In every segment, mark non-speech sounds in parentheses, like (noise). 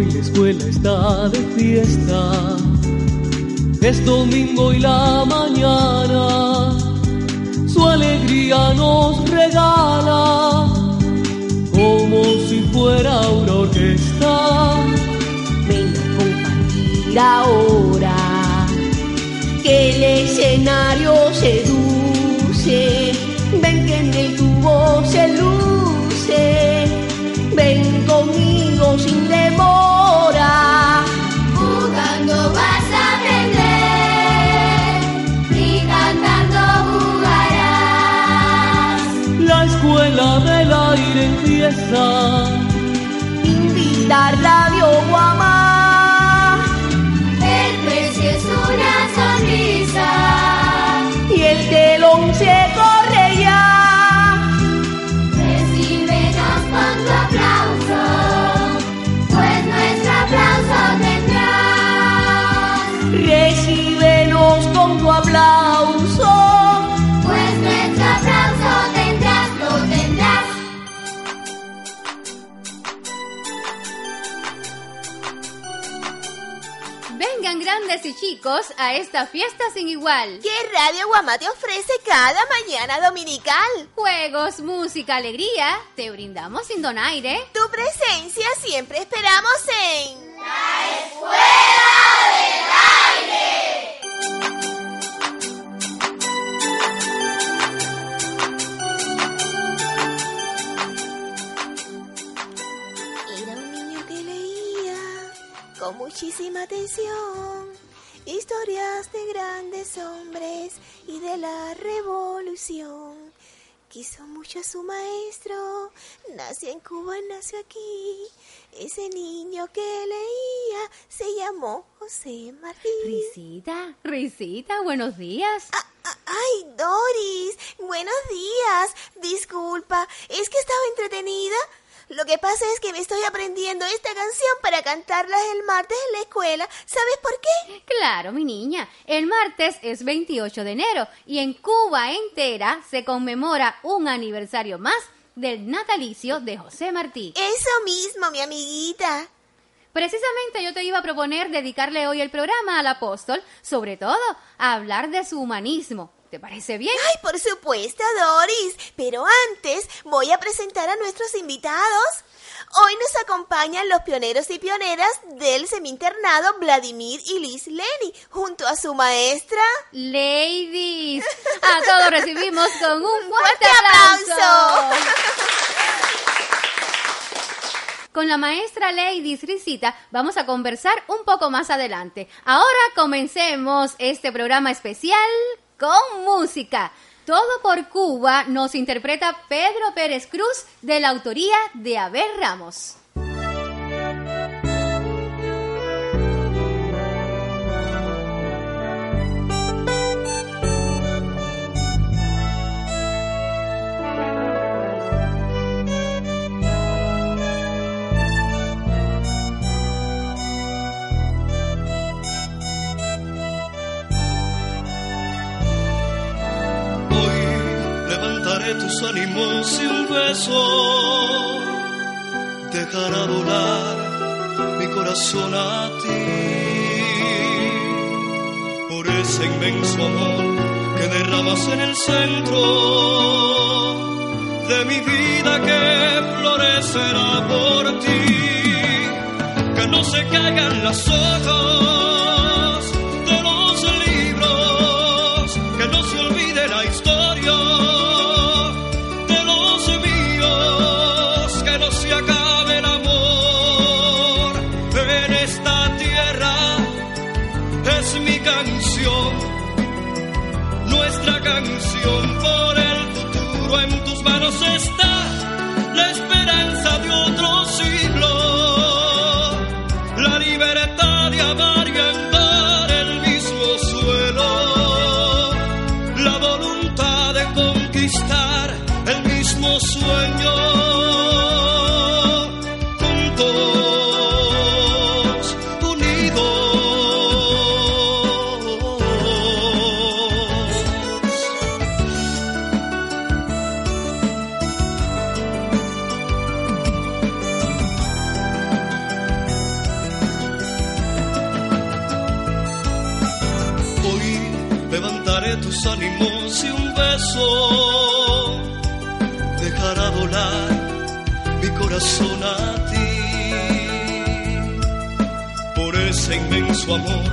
Hoy la escuela está de fiesta. Es domingo y la mañana su alegría nos regala como si fuera una orquesta. Ven a compartir ahora que el escenario seduce. Ven que en el tubo se luce. Del y chicos a esta fiesta sin igual. ¿Qué Radio Guamá te ofrece cada mañana dominical? Juegos, música, alegría, te brindamos sin donaire. Tu presencia siempre esperamos en... Era un niño que leía con muchísima atención historias de grandes hombres y de la revolución. Quiso mucho a su maestro, nació en Cuba, nació aquí. Ese niño que leía se llamó José Martín. Risita, Risita, buenos días. Ah, ah, Ay, Doris, buenos días. Disculpa, es que estaba entretenida. Lo que pasa es que me estoy aprendiendo esta canción para cantarla el martes en la escuela. ¿Sabes por qué? Claro, mi niña, el martes es 28 de enero y en Cuba entera se conmemora un aniversario más del natalicio de José Martí. Eso mismo, mi amiguita. Precisamente yo te iba a proponer dedicarle hoy el programa al apóstol, sobre todo a hablar de su humanismo. ¿Te parece bien? Ay, por supuesto, Doris. Pero antes voy a presentar a nuestros invitados. Hoy nos acompañan los pioneros y pioneras del seminternado Vladimir y Liz Leni, junto a su maestra. Ladies, a todos recibimos con un (laughs) fuerte fuerte aplauso. aplauso. Con la maestra Ladies Risita vamos a conversar un poco más adelante. Ahora comencemos este programa especial con música. Todo por Cuba nos interpreta Pedro Pérez Cruz de la autoría de Abel Ramos. Ánimos y un beso dejará volar mi corazón a ti. Por ese inmenso amor que derramas en el centro de mi vida que florecerá por ti. Que no se caigan las hojas Es mi canción, nuestra canción por el futuro en tus manos está beso dejará volar mi corazón a ti. Por ese inmenso amor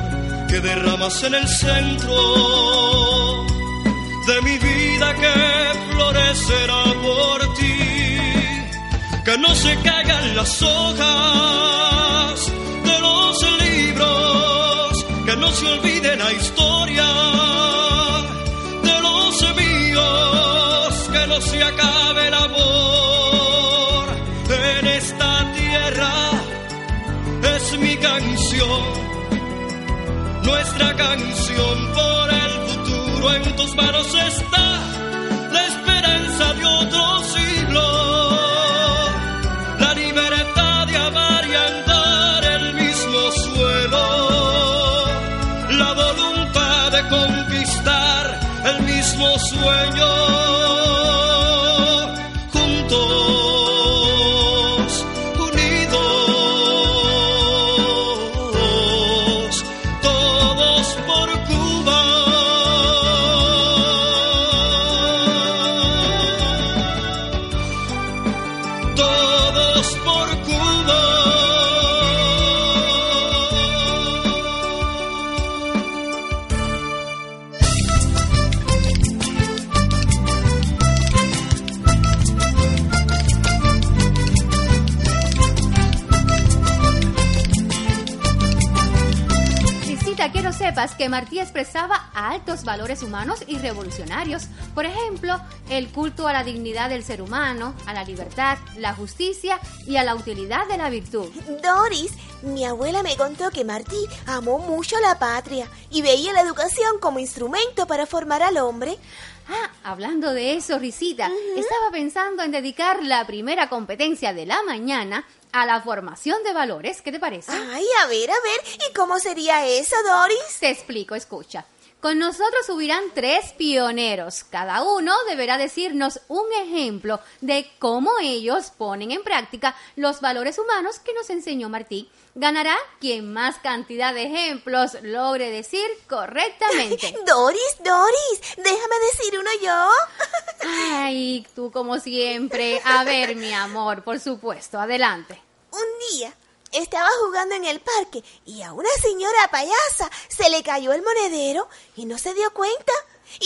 que derramas en el centro de mi vida que florecerá por ti. Que no se caigan las hojas de los libros, que no se olvide la historia nuestra canción por el futuro en tus manos está la esperanza de otro siglo. La libertad de amar y andar el mismo suelo. La voluntad de conquistar el mismo sueño. Sepas que Martí expresaba altos valores humanos y revolucionarios. Por ejemplo, el culto a la dignidad del ser humano, a la libertad, la justicia y a la utilidad de la virtud. Doris, mi abuela me contó que Martí amó mucho la patria y veía la educación como instrumento para formar al hombre. Ah, hablando de eso, Risita, estaba pensando en dedicar la primera competencia de la mañana a la formación de valores. ¿Qué te parece? Ay, a ver, a ver, ¿y cómo sería eso, Doris? Te explico, escucha. Con nosotros subirán tres pioneros. Cada uno deberá decirnos un ejemplo de cómo ellos ponen en práctica los valores humanos que nos enseñó Martí. Ganará quien más cantidad de ejemplos logre decir correctamente. (laughs) Doris, Doris, déjame decir uno yo. (laughs) Ay, tú como siempre. A ver, mi amor, por supuesto, adelante. Un día estaba jugando en el parque y a una señora payasa se le cayó el monedero y no se dio cuenta.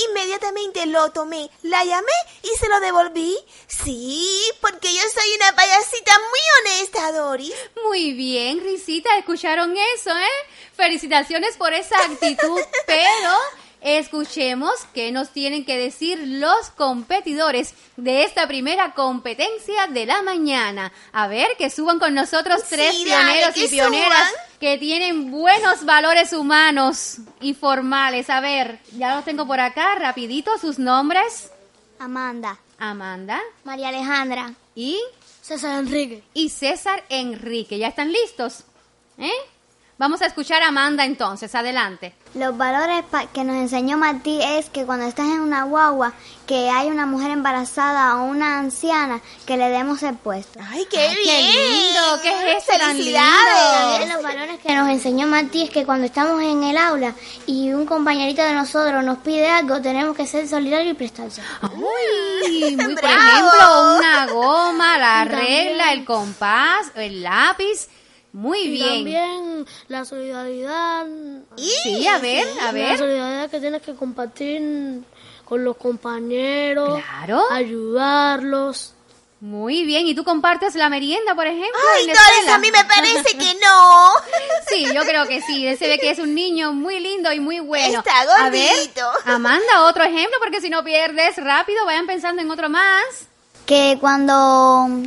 Inmediatamente lo tomé, la llamé y se lo devolví. Sí, porque yo soy una payasita muy honesta, Doris. Muy bien, Risita, escucharon eso, ¿eh? Felicitaciones por esa actitud, (laughs) pero escuchemos qué nos tienen que decir los competidores de esta primera competencia de la mañana. A ver, que suban con nosotros tres Sí, pioneros y pioneras suban. que tienen buenos valores humanos y formales. A ver, ya los tengo por acá, rapidito, sus nombres. Amanda, Amanda María Alejandra, y César Enrique. y César Enrique. ¿Ya están listos? ¿Eh? Vamos a escuchar a Amanda entonces. Adelante. Los valores pa- que nos enseñó Martí es que cuando estás en una guagua, que hay una mujer embarazada o una anciana, que le demos el puesto. Ay, qué Ay, qué bien. lindo, ¿qué es eso tan. También los valores que nos enseñó Martí es que cuando estamos en el aula y un compañerito de nosotros nos pide algo, tenemos que ser solidarios y prestarse. Uy, (laughs) muy, por ejemplo, una goma, la Y también- regla, el compás, el lápiz. Muy Y bien. también la solidaridad. Sí, a ver, a La ver. solidaridad que tienes que compartir con los compañeros. Claro. Ayudarlos. Muy bien. ¿Y tú compartes la merienda, por ejemplo? Ay, la Doris, a mí me parece que no. (laughs) Sí, yo creo que sí. Él se ve que es un niño muy lindo y muy bueno. Está A ver, gordito. Amanda, otro ejemplo, porque si no pierdes rápido, vayan pensando en otro más. Que cuando,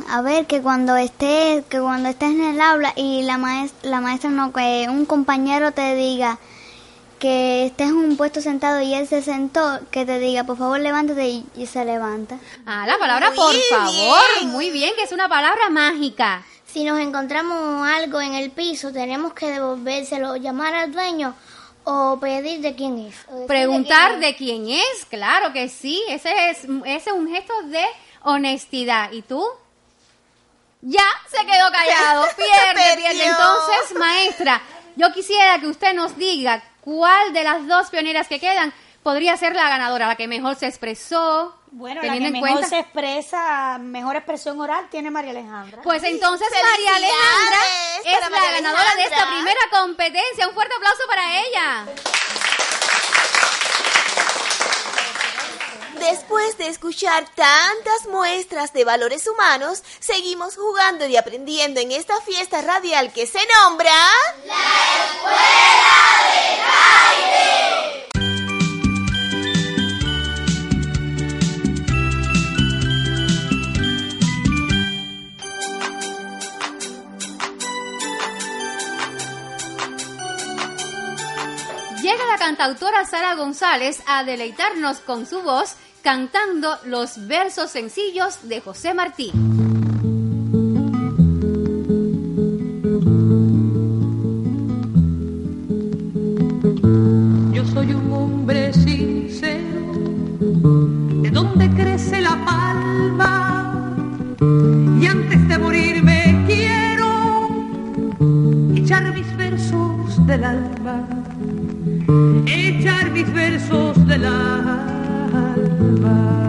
a ver, que cuando estés, que cuando estés en el aula y la maestra, la maestra no, que un compañero te diga que estés en un puesto sentado y él se sentó, que te diga, por favor, levántate y, y se levanta. Ah, la palabra Muy por bien. favor. Muy bien, que es una palabra mágica. Si nos encontramos algo en el piso, tenemos que devolvérselo, llamar al dueño o pedir de quién es. Preguntar quién de quién es, claro que sí. Ese es, ese es un gesto de honestidad. ¿Y tú? Ya se quedó callado. (laughs) Pierde, pierde. Entonces, maestra, yo quisiera que usted nos diga cuál de las dos pioneras que quedan podría ser la ganadora, la que mejor se expresó. Bueno, la que mejor cuenta. se expresa, mejor expresión oral tiene María Alejandra. Pues entonces ¡Felicidades María Alejandra es la María ganadora de esta primera competencia. Un fuerte aplauso para ella. Después de escuchar tantas muestras de valores humanos, seguimos jugando y aprendiendo en esta fiesta radial que se nombra... Llega la cantautora Sara González a deleitarnos con su voz cantando los versos sencillos de José Martí. Yo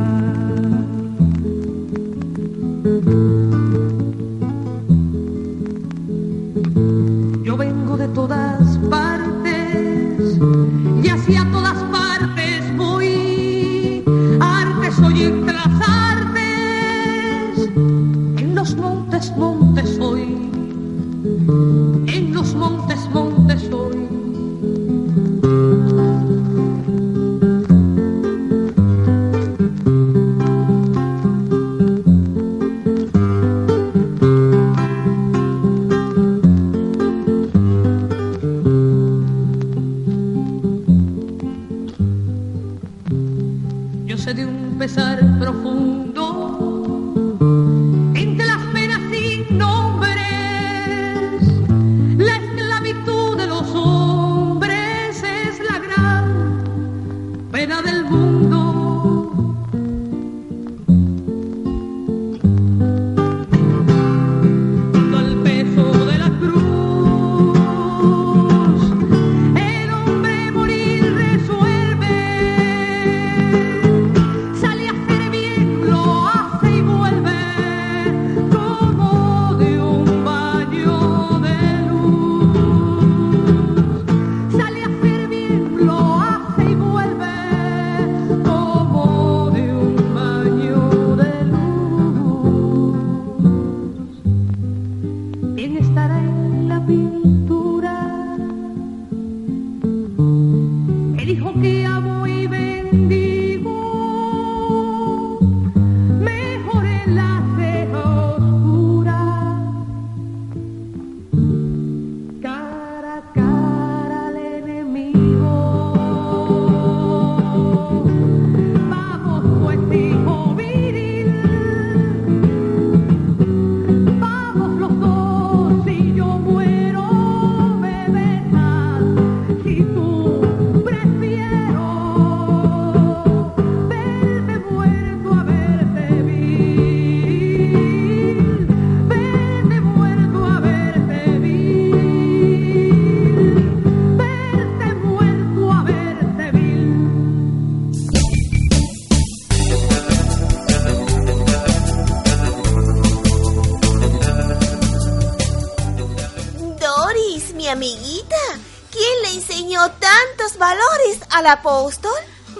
¿quién le enseñó tantos valores al apóstol?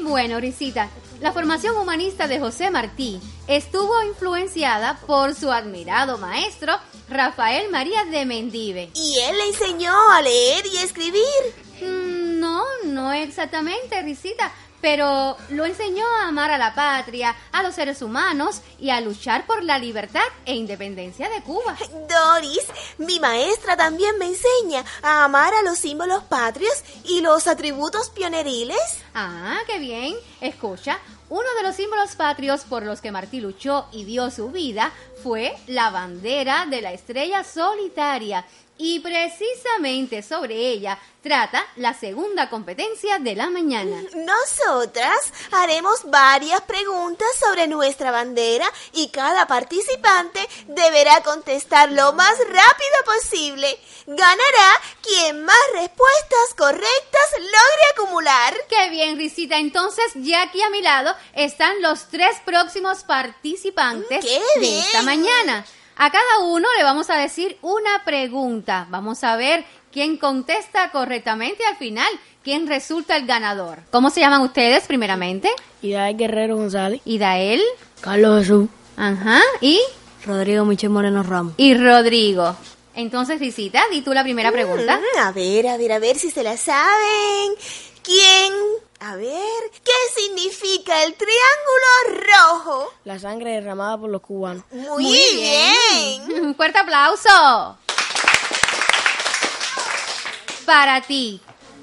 Bueno, Risita, la formación humanista de José Martí estuvo influenciada por su admirado maestro Rafael María de Mendive. Y él le enseñó a leer y escribir. Mm, No, no exactamente, Risita, pero lo enseñó a amar a la patria, a los seres humanos y a luchar por la libertad e independencia de Cuba. Doris, mi maestra también me enseña a amar a los símbolos patrios y los atributos pioneriles. Ah, qué bien. Escucha, uno de los símbolos patrios por los que Martí luchó y dio su vida fue la bandera de la estrella solitaria. Y precisamente sobre ella trata la segunda competencia de la mañana. Nosotras haremos varias preguntas sobre nuestra bandera y cada participante deberá contestar lo más rápido posible. Ganará quien más respuestas correctas logre acumular. Qué bien, Risita. Entonces, ya aquí a mi lado están los tres próximos participantes ¡Qué de esta mañana. A cada uno le vamos a decir una pregunta. Vamos a ver quién contesta correctamente al final, quién resulta el ganador. ¿Cómo se llaman ustedes primeramente? Idael Guerrero González, Idael, Carlos Jesús, ajá, y, Rodrigo Michel Moreno Ramos. y Rodrigo. Entonces, Risita, di tú la primera pregunta. Mm, a ver, a ver, a ver si se la saben. ¿Quién? A ver, ¿qué significa el triángulo rojo? La sangre derramada por los cubanos. Muy, bien. Un fuerte aplauso. Para ti,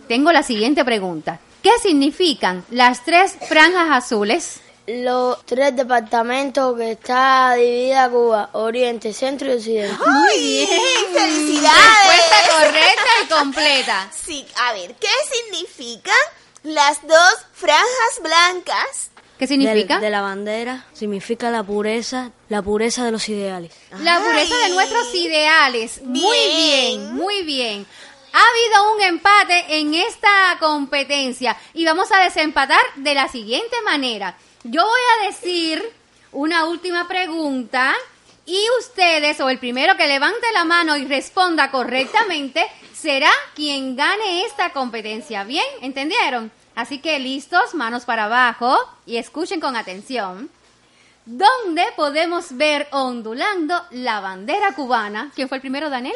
tengo la siguiente pregunta. ¿Qué significan las tres franjas azules? Los tres departamentos que está dividida Cuba, Oriente, Centro y Occidente. Muy bien. Felicidades. Respuesta correcta y completa. Sí, a ver, ¿qué significan las dos franjas blancas? ¿Qué significa? De la bandera significa la pureza, la pureza de los ideales. La pureza de nuestros ideales. Muy Bien. bien, muy bien. Ha habido un empate en esta competencia y vamos a desempatar de la siguiente manera. Yo voy a decir una última pregunta y ustedes o el primero que levante la mano y responda correctamente será quien gane esta competencia. ¿Bien? ¿Entendieron? Así que listos, manos para abajo y escuchen con atención. ¿Dónde podemos ver ondulando la bandera cubana? ¿Quién fue el primero, Daniel?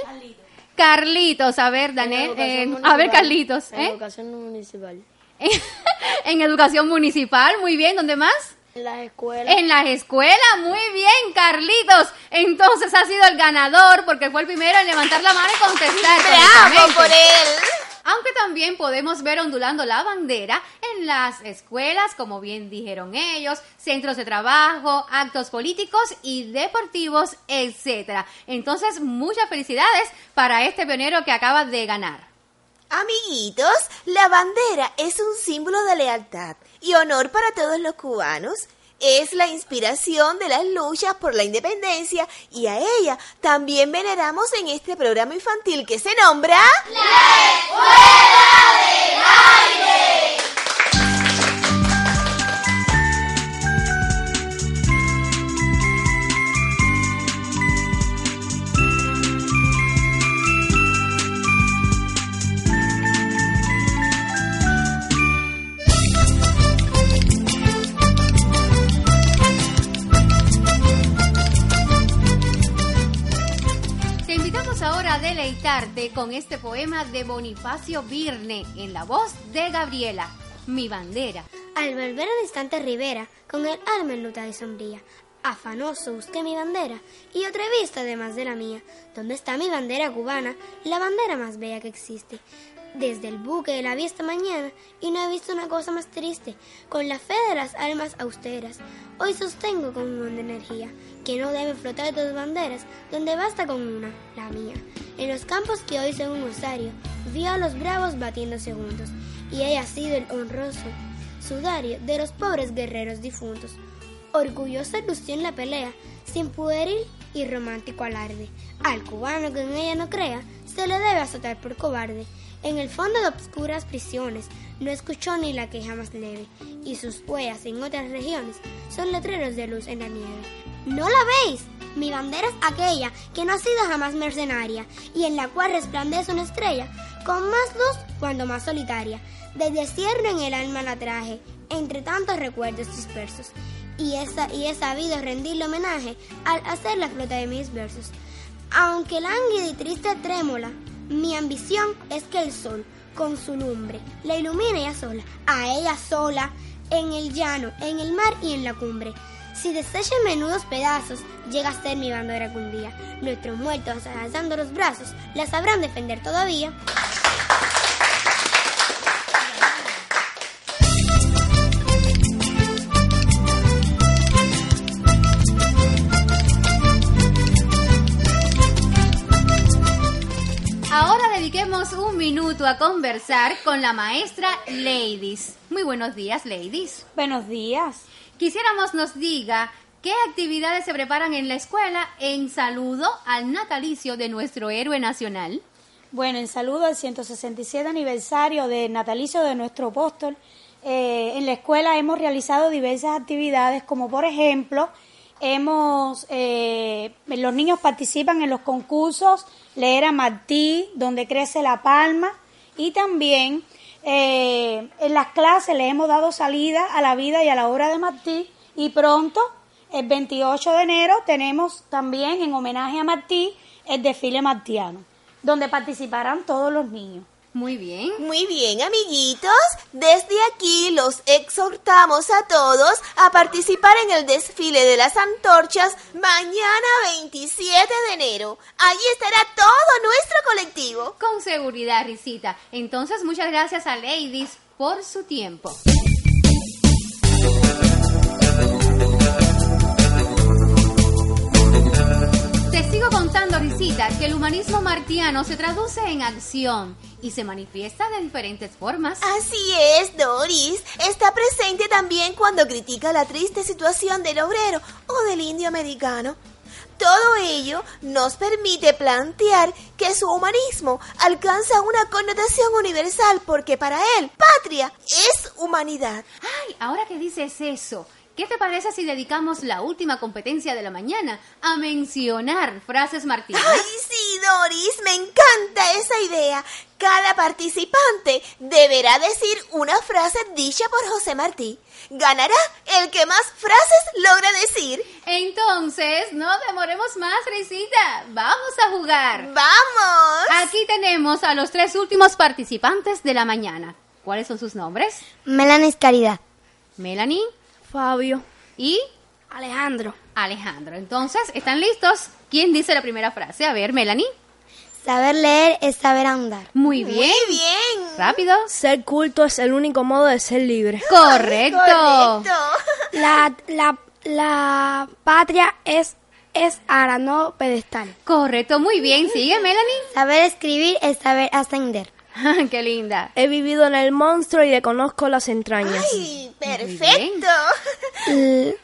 Carlitos. A ver, Daniel. eh, a ver, Carlitos. En ¿eh? educación municipal. (laughs) en educación municipal, muy bien. ¿Dónde más? En las escuelas. En las escuelas, muy bien, Carlitos. Entonces ha sido el ganador porque fue el primero en levantar la mano y contestar. ¡Bravo por él! Aunque también podemos ver ondulando la bandera en las escuelas, como bien dijeron ellos, centros de trabajo, actos políticos y deportivos, etcétera. Entonces, muchas felicidades para este pionero que acaba de ganar. Amiguitos, la bandera es un símbolo de lealtad y honor para todos los cubanos. Es la inspiración de las luchas por la independencia y a ella también veneramos en este programa infantil que se nombra... Te con este poema de Bonifacio Virne en la voz de Gabriela, Mi bandera. Al volver al instante Rivera, con el alma enlutada y sombría, afanoso busqué mi bandera y otra he visto además de la mía. ¿Dónde está mi bandera cubana, la bandera más bella que existe? Desde el buque la vi esta mañana y no he visto una cosa más triste. Con la fe de las almas austeras, hoy sostengo con un de energía que no debe flotar dos banderas, donde basta con una, la mía. En los campos que hoy son un rosario, vio a los bravos batiéndose juntos, y ella ha sido el honroso sudario de los pobres guerreros difuntos. Orgullosa lució en la pelea, sin pueril y romántico alarde. Al cubano que en ella no crea, se le debe azotar por cobarde. En el fondo de obscuras prisiones, no escuchó ni la queja más leve, y sus huellas en otras regiones son letreros de luz en la nieve. ¿No la veis? Mi bandera es aquella que no ha sido jamás mercenaria, y en la cual resplandece una estrella, con más luz cuando más solitaria. Desde cierre en el alma la traje, entre tantos recuerdos dispersos, y, esa, y he sabido rendirle homenaje al hacer la flota de mis versos. Aunque lánguida y triste trémola, mi ambición es que el sol, con su lumbre, la ilumine ella sola, a ella sola, en el llano, en el mar y en la cumbre. Si desecha en menudos pedazos, llega a ser mi bandera algún día. Nuestros muertos, alzando los brazos, la sabrán defender todavía. A conversar con la maestra Ladies. Muy buenos días, Ladies. Buenos días. Quisiéramos nos diga qué actividades se preparan en la escuela en saludo al natalicio de nuestro héroe nacional. Bueno, en saludo al 167 aniversario del natalicio de nuestro apóstol, eh, en la escuela hemos realizado diversas actividades, como por ejemplo, hemos eh, los niños participan en los concursos Leer a Martí, donde crece la palma, y también eh, en las clases le hemos dado salida a la vida y a la obra de Martí, y pronto, el 28 de enero, tenemos también en homenaje a Martí el desfile martiano, donde participarán todos los niños. Muy bien. Muy bien, amiguitos. Desde aquí los exhortamos a todos a participar en el desfile de las antorchas mañana 27 de enero. Allí estará todo nuestro colectivo. Con seguridad, Risita. Entonces, muchas gracias a Ladies por su tiempo. Te sigo contando, Risita, que el humanismo martiano se traduce en acción y se manifiesta de diferentes formas. Así es, Doris. Está presente también cuando critica la triste situación del obrero o del indio americano. Todo ello nos permite plantear que su humanismo alcanza una connotación universal porque para él patria es humanidad. Ay, ahora que dices eso, ¿qué te parece si dedicamos la última competencia de la mañana a mencionar frases martianas? Ay, sí, Doris, me encanta esa idea. Cada participante deberá decir una frase dicha por José Martí. Ganará el que más frases logre decir. Entonces, no demoremos más, Risita. Vamos a jugar. ¡Vamos! Aquí tenemos a los tres últimos participantes de la mañana. ¿Cuáles son sus nombres? Melanie Caridad. Melanie Fabio. y Alejandro. Alejandro. Entonces, ¿están listos? ¿Quién dice la primera frase? A ver, Melanie. Saber leer es saber andar. Muy bien. Muy bien. Rápido. Ser culto es el único modo de ser libre. Correcto. Correcto. La, la, la patria es, es ara, no pedestal. Correcto, muy bien. Sigue, Melanie. Saber escribir es saber ascender. (laughs) Qué linda. He vivido en el monstruo y le conozco las entrañas. Ay, perfecto. (laughs)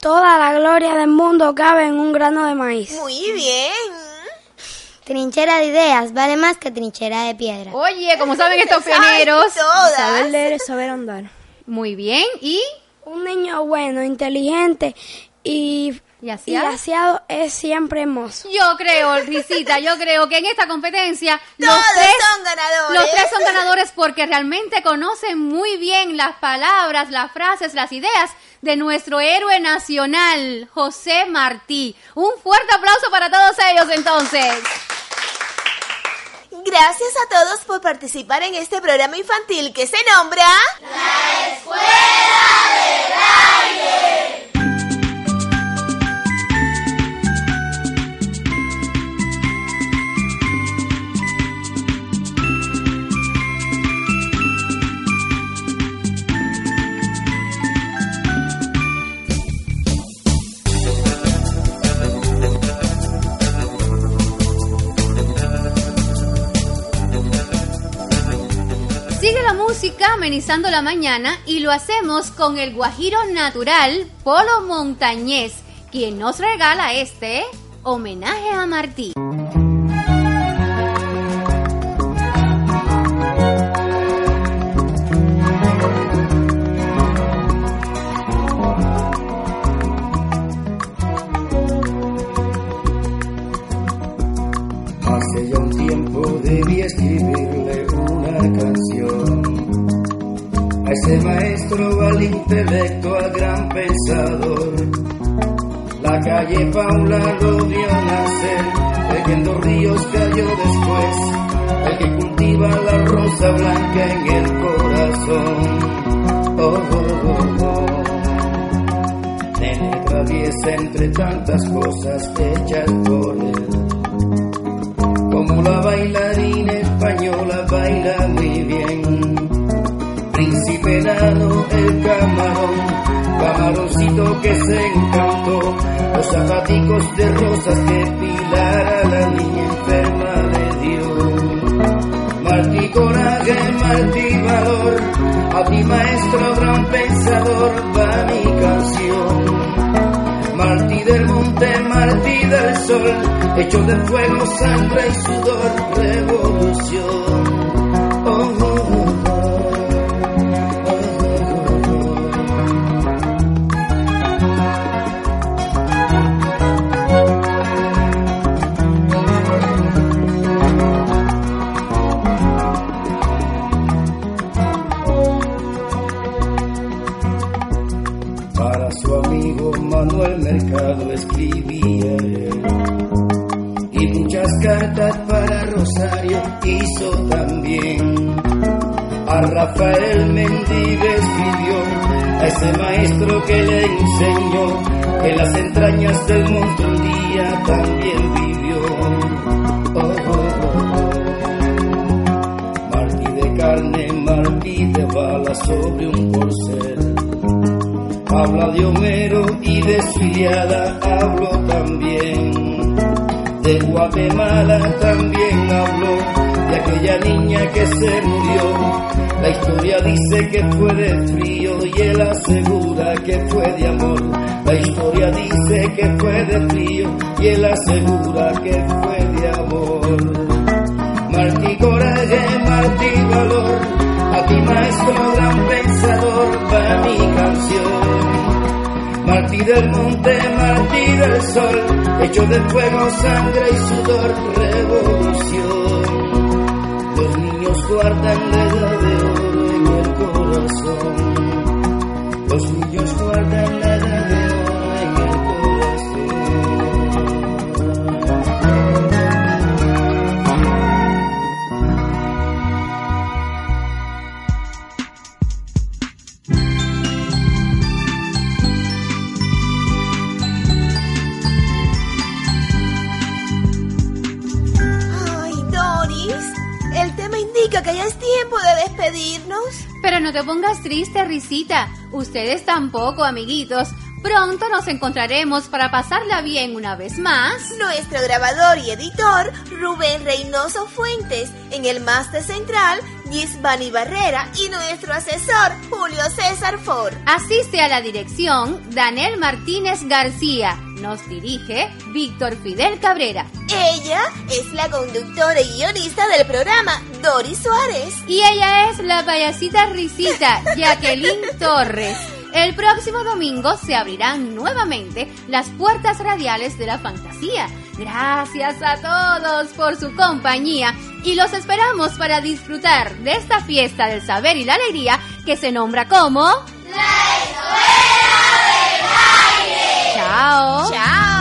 Toda la gloria del mundo cabe en un grano de maíz. Muy bien. Trinchera de ideas vale más que trinchera de piedra. Oye, como saben estos pioneros. todas. Saber leer es saber andar. Muy bien. ¿Y? Un niño bueno, inteligente y, ¿Y aseado? aseado es siempre hermoso. Yo creo, Risita, yo creo que en esta competencia (laughs) los Todos tres, son ganadores. los tres son ganadores porque realmente conocen muy bien las palabras, las frases, las ideas de nuestro héroe nacional, José Martí. Un fuerte aplauso para todos ellos entonces. Gracias a todos por participar en este programa infantil que se nombra... Sigue la música amenizando la mañana y lo hacemos con el guajiro natural Polo Montañés, quien nos regala este homenaje a Martí. Tantas cosas hechas por él como la bailarina española baila muy bien. Príncipe enano, el camarón, camaroncito que se encantó, los zapaticos de rosas que Pilar a la niña enferma le dio. Martí coraje, Martí valor, a ti maestro gran pensador Martí del sol, hecho de fuego, sangre y sudor, revolución. Rafael Mendive escribió, a ese maestro que le enseñó que las entrañas del monte un día también vivió. Oh, oh, oh, oh. Martí de carne, Martí de bala sobre un corcel. Habla de Homero y de su Iliada hablo también. De Guatemala también habló, de aquella niña que se murió. La historia dice que fue de frío y él asegura que fue de amor. La historia dice que fue de frío y él asegura que fue de amor. Martí coraje, Martí valor, a ti maestro gran pensador va mi canción. Martí del monte, Martí del sol, hecho de fuego, sangre y sudor, revolución. Los niños guardan la edad de oro en el corazón. Los niños guardan la pongas triste, Risita. Ustedes tampoco, amiguitos. Pronto nos encontraremos para pasarla bien una vez más. Nuestro grabador y editor, Rubén Reynoso Fuentes, en el máster central, Gisbani Barrera y nuestro asesor, Julio César Ford. Asiste a la dirección Daniel Martínez García. Nos dirige Víctor Fidel Cabrera. Ella es la conductora y guionista del programa, Doris Suárez. Y ella es la payasita risita, (laughs) Jacqueline Torres. El próximo domingo se abrirán nuevamente las puertas radiales de la fantasía. Gracias a todos por su compañía y los esperamos para disfrutar de esta fiesta del saber y la alegría que se nombra como... La Escuela del Aire. Chao. Chao.